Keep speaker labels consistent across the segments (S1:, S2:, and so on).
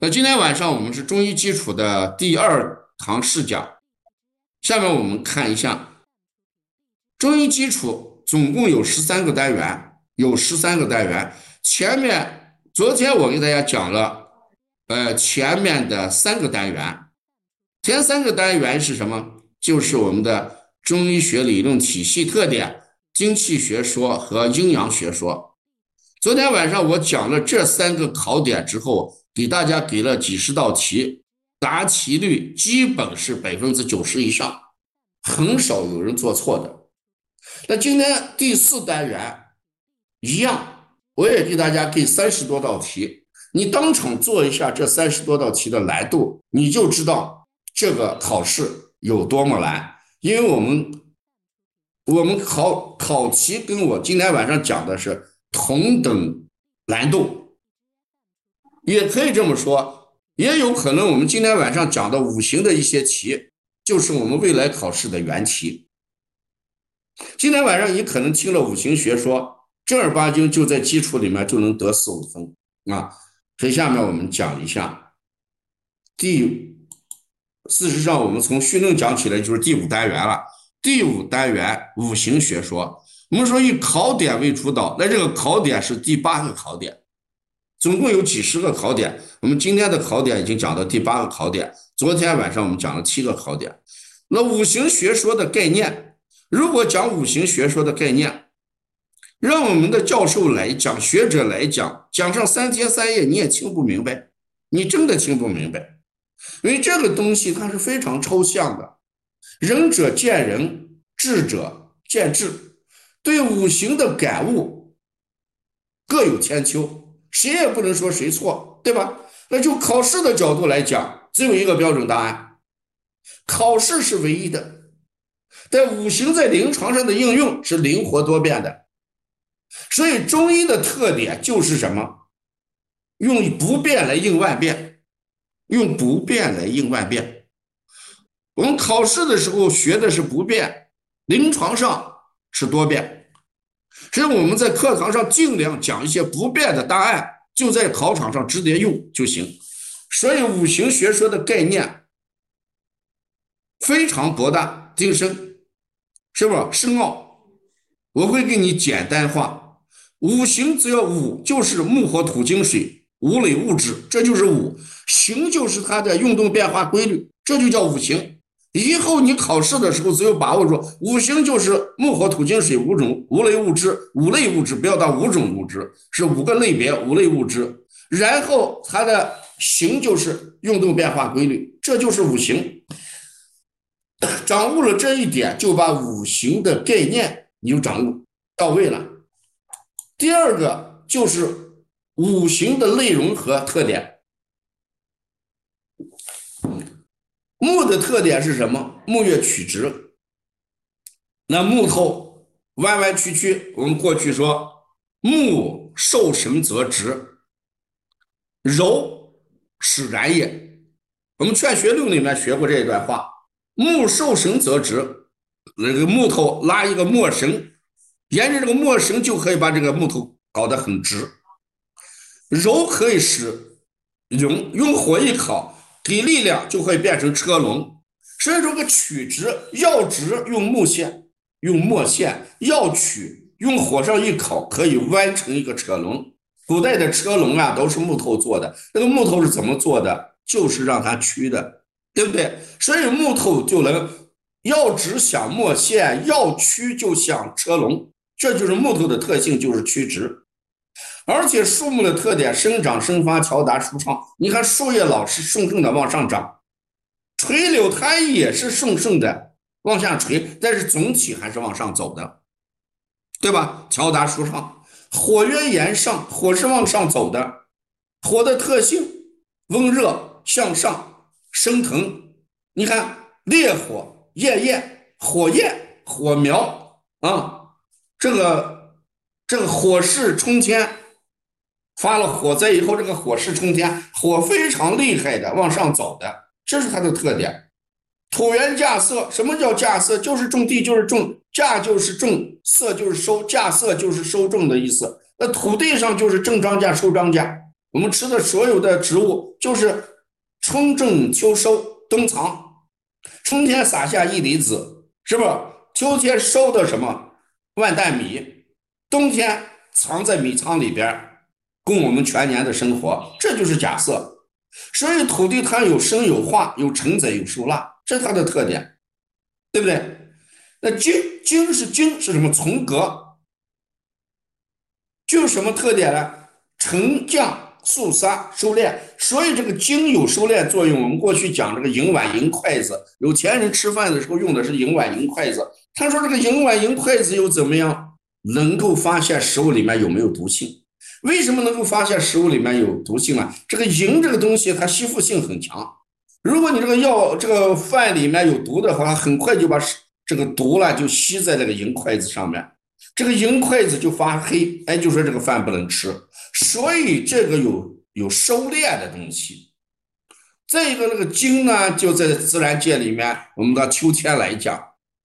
S1: 那今天晚上我们是中医基础的第二堂试讲，下面我们看一下中医基础总共有十三个单元，有十三个单元。前面昨天我给大家讲了，呃，前面的三个单元，前三个单元是什么？就是我们的中医学理论体系特点、精气学说和阴阳学说。昨天晚上我讲了这三个考点之后。给大家给了几十道题，答题率基本是百分之九十以上，很少有人做错的。那今天第四单元一样，我也给大家给三十多道题，你当场做一下这三十多道题的难度，你就知道这个考试有多么难。因为我们我们考考题跟我今天晚上讲的是同等难度。也可以这么说，也有可能我们今天晚上讲的五行的一些题，就是我们未来考试的原题。今天晚上你可能听了五行学说，正儿八经就在基础里面就能得四五分啊。所以下面我们讲一下第，事实上我们从绪论讲起来就是第五单元了。第五单元五行学说，我们说以考点为主导，那这个考点是第八个考点。总共有几十个考点，我们今天的考点已经讲到第八个考点。昨天晚上我们讲了七个考点。那五行学说的概念，如果讲五行学说的概念，让我们的教授来讲，学者来讲，讲上三天三夜你也听不明白，你真的听不明白，因为这个东西它是非常抽象的，仁者见仁，智者见智，对五行的感悟各有千秋。谁也不能说谁错，对吧？那就考试的角度来讲，只有一个标准答案，考试是唯一的。但五行在临床上的应用是灵活多变的，所以中医的特点就是什么？用不变来应万变，用不变来应万变。我们考试的时候学的是不变，临床上是多变。所以我们在课堂上尽量讲一些不变的答案，就在考场上直接用就行。所以五行学说的概念非常博大精深，是不是深奥？我会给你简单化。五行只要五，就是木火土金水五类物质，这就是五行，就是它的运动变化规律，这就叫五行。以后你考试的时候，只有把握住五行就是木火土金水五种五类物质，五类物质不要到五种物质，是五个类别五类物质。然后它的形就是运动变化规律，这就是五行。掌握了这一点，就把五行的概念你就掌握到位了。第二个就是五行的内容和特点。木的特点是什么？木月曲直。那木头弯弯曲曲，我们过去说木受绳则直，柔使然也。我们《劝学论》里面学过这一段话：木受绳则直，那个木头拉一个木绳，沿着这个木绳就可以把这个木头搞得很直。柔可以使用用火一烤。给力量就会变成车轮，所以说个曲直要直用木线，用墨线要曲用火上一烤可以弯成一个车轮。古代的车轮啊都是木头做的，那个木头是怎么做的？就是让它曲的，对不对？所以木头就能要直想墨线，要曲就像车轮，这就是木头的特性，就是曲直。而且树木的特点，生长、生发、条达、舒畅。你看树叶老是顺顺的往上长，垂柳它也是顺顺的往下垂，但是总体还是往上走的，对吧？条达舒畅，火曰炎上，火是往上走的，火的特性温热向上升腾。你看烈火焰焰，火焰火苗啊，这个这个火势冲天。发了火灾以后，这个火势冲天，火非常厉害的往上走的，这是它的特点。土原稼色，什么叫稼色？就是种地，就是种稼，就是种色，就是收稼色，就是收种的意思。那土地上就是种庄稼、收庄稼。我们吃的所有的植物就是春种秋收冬藏，春天撒下一粒子，是不？秋天收的什么万担米，冬天藏在米仓里边，供我们全年的生活。这就是假设。所以土地它有生有化，有承载有收纳，这是它的特点，对不对？那茎茎是茎是什么？从格，就什么特点呢？沉降肃杀收敛。所以这个茎有收敛作用。我们过去讲这个银碗银筷子，有钱人吃饭的时候用的是银碗银筷子。他说这个银碗银筷子又怎么样？能够发现食物里面有没有毒性？为什么能够发现食物里面有毒性呢？这个银这个东西它吸附性很强。如果你这个药这个饭里面有毒的话，很快就把这个毒呢就吸在这个银筷子上面，这个银筷子就发黑，哎，就说这个饭不能吃。所以这个有有收敛的东西。再一个那个金呢，就在自然界里面，我们到秋天来讲，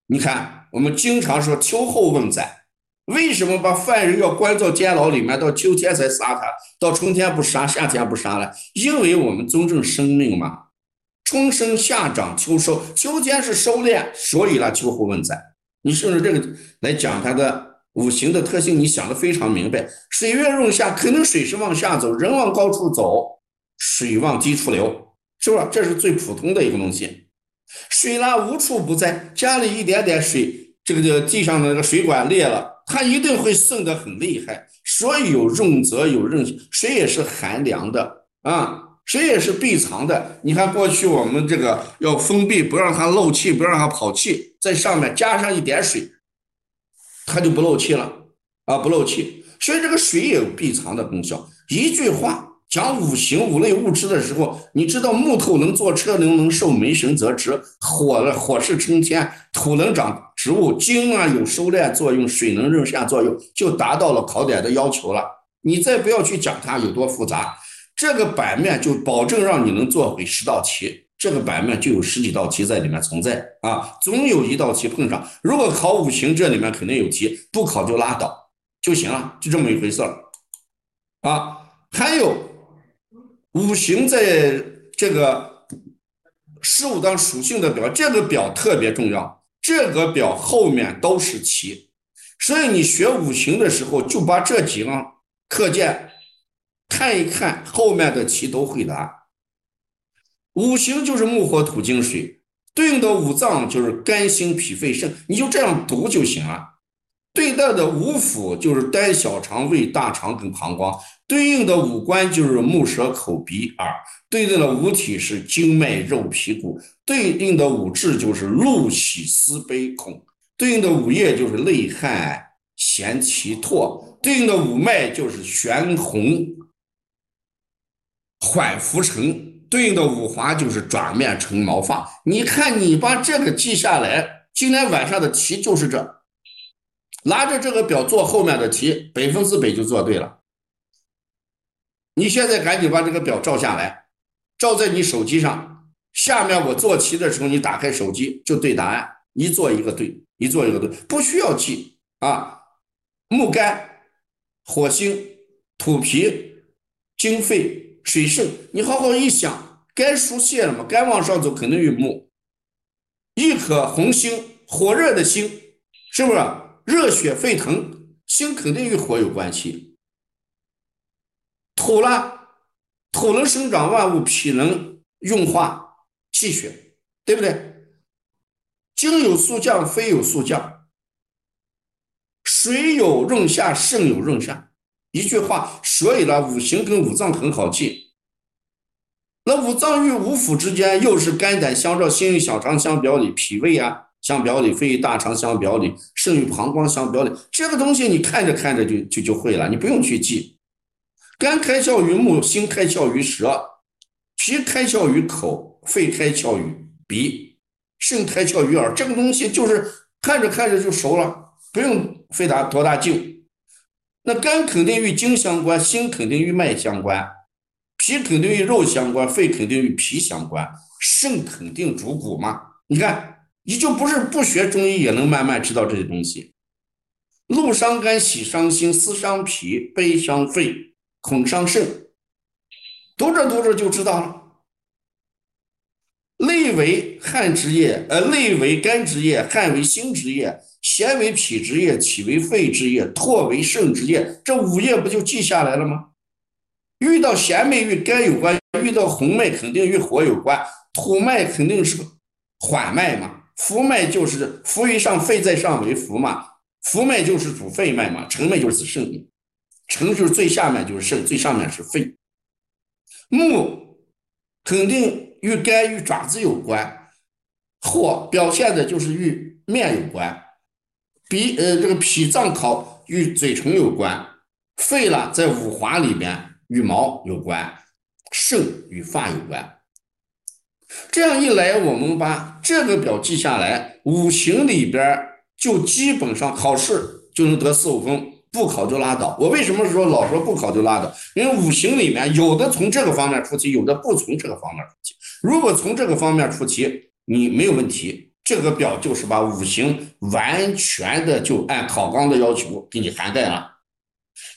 S1: 你看我们经常说秋后问斩。为什么把犯人要关到监牢里面，到秋天才杀他，到春天不杀，夏天不杀了？因为我们尊重生命嘛。春生夏长秋收，秋天是收敛，所以呢，秋后问斩。你顺着这个来讲它的五行的特性，你想的非常明白。水月润下，肯定水是往下走，人往高处走，水往低处流，是不是？这是最普通的一个东西。水呢无处不在，家里一点点水，这个这个地上的那个水管裂了。它一定会渗得很厉害，所以有润泽有润，水也是寒凉的啊，水也是闭藏的。你看过去我们这个要封闭，不让它漏气，不让它跑气，在上面加上一点水，它就不漏气了啊，不漏气。所以这个水也有闭藏的功效。一句话。讲五行五类物质的时候，你知道木头能坐车，能能受门神则直；火了火势冲天，土能长植物；金啊有收敛作用，水能润下作用，就达到了考点的要求了。你再不要去讲它有多复杂，这个版面就保证让你能做回十道题。这个版面就有十几道题在里面存在啊，总有一道题碰上。如果考五行，这里面肯定有题；不考就拉倒就行了，就这么一回事儿啊。还有。五行在这个事物当属性的表，这个表特别重要。这个表后面都是题，所以你学五行的时候，就把这几个课件看一看，后面的题都会答。五行就是木火土金水，对应的五脏就是肝心脾肺肾，你就这样读就行了。对待的五腑就是肝小肠胃大肠跟膀胱。对应的五官就是目、舌、口、鼻、耳；对应的五体是经脉、肉、皮、骨；对应的五志就是怒、喜、思、悲、恐；对应的五液就是泪、汗、涎、脐、唾；对应的五脉就是玄、红、缓、浮、沉；对应的五华就是爪、面、成、毛、发。你看，你把这个记下来，今天晚上的题就是这，拿着这个表做后面的题，百分之百就做对了。你现在赶紧把这个表照下来，照在你手机上。下面我做题的时候，你打开手机就对答案，一做一个对，一做一个对，不需要记啊。木肝、火星、土脾、金肺、水肾，你好好一想，肝疏泄了嘛，肝往上走肯定有木。一颗红星，火热的星，是不是热血沸腾？心肯定与火有关系。土了，土能生长万物，脾能运化气血，对不对？精有速降，非有速降。水有润下，肾有润下。一句话，所以呢，五行跟五脏很好记。那五脏与五腑之间，又是肝胆相照，心与小肠相表里，脾胃啊相表里，肺与大肠相表里，肾与膀胱相表里。这个东西你看着看着就就就会了，你不用去记。肝开窍于目，心开窍于舌，脾开窍于口，肺开窍于鼻，肾开窍于耳。这个东西就是看着看着就熟了，不用费大多大劲。那肝肯定与筋相关，心肯定与脉相关，脾肯定与肉相关，肺肯定与脾相关，肾肯定主骨嘛。你看，你就不是不学中医也能慢慢知道这些东西。怒伤肝，喜伤心，思伤脾，悲伤肺。恐伤肾，读着读着就知道了。泪为汗之液，呃，泪为肝之液，汗为心之液，涎为脾之液，气为肺之液，唾为肾之液，这五液不就记下来了吗？遇到弦脉与肝有关，遇到红脉肯定与火有关，土脉肯定是缓脉嘛，浮脉就是浮于上，肺在上为浮嘛，浮脉就是主肺脉嘛，沉脉就是肾，沉就是最下面就是肾，最上面是肺，木肯定。与肝与爪子有关，火表现的就是与面有关，鼻呃这个脾脏考与嘴唇有关，肺了在五华里边与毛有关，肾与发有关。这样一来，我们把这个表记下来，五行里边就基本上考试就能得四五分。不考就拉倒。我为什么说老说不考就拉倒？因为五行里面有的从这个方面出题，有的不从这个方面出题。如果从这个方面出题，你没有问题。这个表就是把五行完全的就按考纲的要求给你涵盖了。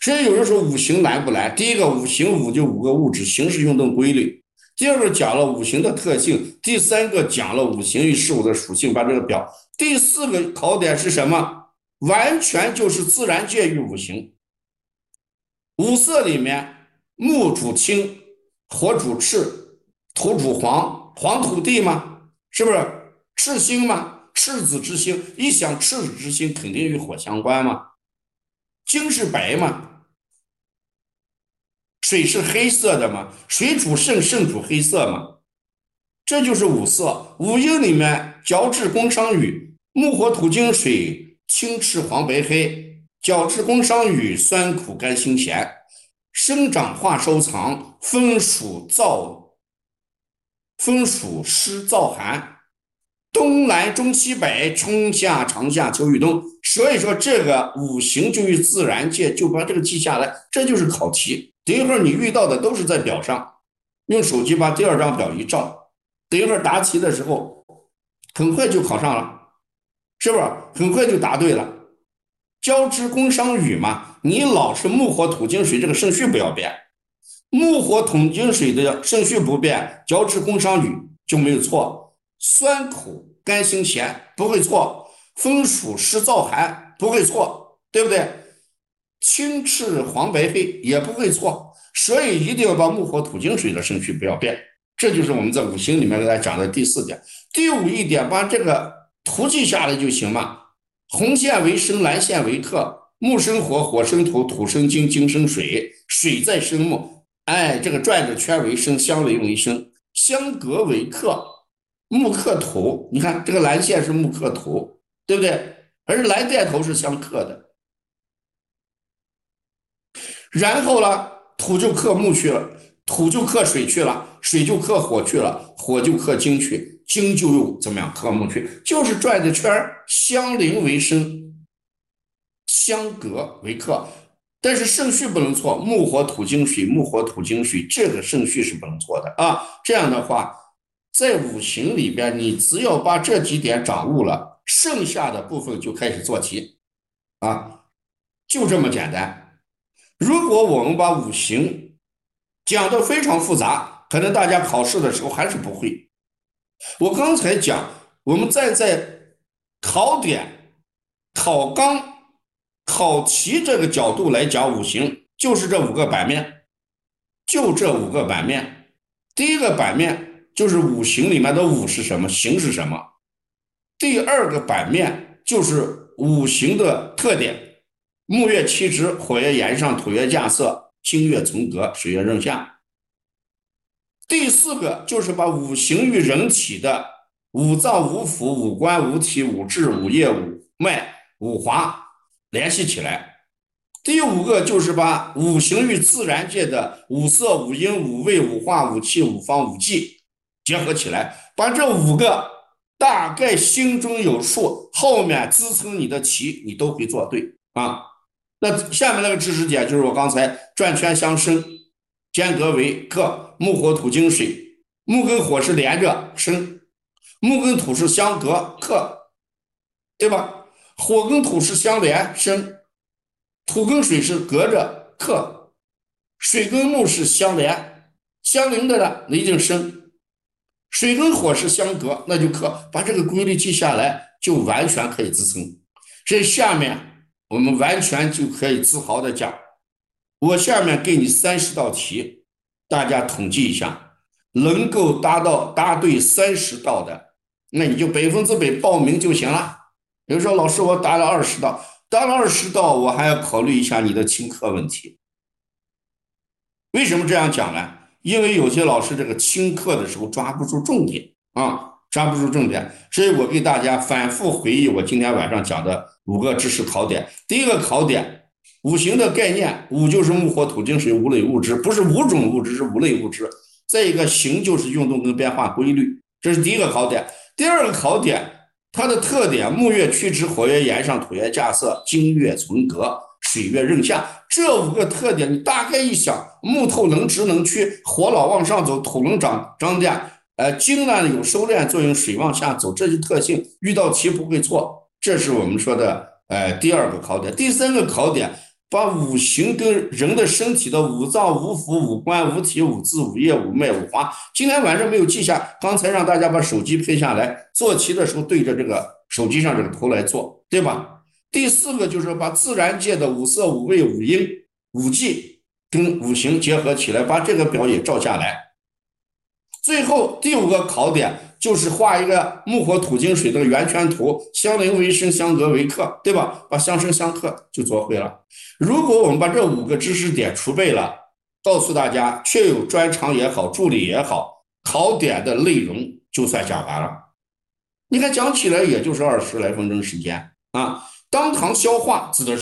S1: 所以有人说五行难不难？第一个，五行五就五个物质，形式运动规律；第二个讲了五行的特性；第三个讲了五行与事物的属性，把这个表；第四个考点是什么？完全就是自然界与五行，五色里面，木主青，火主赤，土主黄，黄土地嘛，是不是赤星嘛？赤子之星，一想赤子之星，肯定与火相关嘛。金是白嘛，水是黑色的嘛，水主肾，肾主黑色嘛，这就是五色。五音里面，角质宫商羽，木火土金水。青赤黄白黑，角质宫商羽，酸苦甘辛咸，生长化收藏，风暑燥，风暑湿燥寒，东南中西北，春夏长夏秋与冬。所以说这个五行就与自然界，就把这个记下来，这就是考题。等一会儿你遇到的都是在表上，用手机把第二张表一照，等一会儿答题的时候，很快就考上了。是不是很快就答对了？交织工商语嘛，你老是木火土金水这个顺序不要变，木火土金水的顺序不变，交织工商语就没有错。酸苦甘辛咸不会错，风暑湿燥寒不会错，对不对？青赤黄白黑也不会错，所以一定要把木火土金水的顺序不要变。这就是我们在五行里面给大家讲的第四点。第五一点，把这个。图记下来就行嘛。红线为生，蓝线为克。木生火，火生土，土生金，金生水，水再生木。哎，这个转着圈为生，相邻为生，相隔为克。木克土，你看这个蓝线是木克土，对不对？而蓝带头是相克的。然后呢，土就克木去了，土就克水去了，水就克火去了，火就克金去。金就又怎么样？克木去，就是转着圈，相邻为生，相隔为克。但是顺序不能错，木火土金水，木火土金水，这个顺序是不能错的啊。这样的话，在五行里边，你只要把这几点掌握了，剩下的部分就开始做题啊，就这么简单。如果我们把五行讲的非常复杂，可能大家考试的时候还是不会。我刚才讲，我们站在考点、考纲、考题这个角度来讲五行，就是这五个版面，就这五个版面。第一个版面就是五行里面的五是什么，行是什么。第二个版面就是五行的特点：木月七直，火月炎上，土月架色，金月从革，水月任下。第四个就是把五行与人体的五脏、五腑、五官、五体、五志、五液、五脉、五华联系起来。第五个就是把五行与自然界的五色、五音、五味、五化、五气、五方、五季结合起来，把这五个大概心中有数，后面支撑你的题你都会做对啊。那下面那个知识点就是我刚才转圈相生。间隔为克，木火土金水，木跟火是连着生，木跟土是相隔克，对吧？火跟土是相连生，土跟水是隔着克，水跟木是相连相邻的呢，那就生。水跟火是相隔，那就克。把这个规律记下来，就完全可以支撑。这下面我们完全就可以自豪的讲，我下面给你三十道题，大家统计一下，能够答到答对三十道的，那你就百分之百报名就行了。比如说，老师我答了二十道，答了二十道，我还要考虑一下你的听课问题。为什么这样讲呢？因为有些老师这个听课的时候抓不住重点啊，抓不住重点，所以我给大家反复回忆我今天晚上讲的五个知识考点。第一个考点，五行的概念，五就是木火土金水五类物质，不是五种物质，是五类物质。再一个行就是运动跟变化规律，这是第一个考点。第二个考点，它的特点，木月曲直，火月炎上，土月架色，金月存格。水月任下这五个特点，你大概一想，木头能直能屈，火老往上走，土能长涨价，呃，金呢有收敛作用，水往下走，这些特性遇到题不会错。这是我们说的，呃，第二个考点。第三个考点，把五行跟人的身体的五脏、五腑、五官、五体、五字、五叶、五脉、五花，今天晚上没有记下，刚才让大家把手机配下来，做题的时候对着这个手机上这个图来做，对吧？第四个就是把自然界的五色、五味、五音、五季跟五行结合起来，把这个表也照下来。最后第五个考点就是画一个木火土金水的圆圈图，相邻为生，相隔为克，对吧？把相生相克就做会了。如果我们把这五个知识点储备了，告诉大家，确有专长也好，助理也好，考点的内容就算讲完了。你看讲起来也就是二十来分钟时间啊。当堂消化指的是。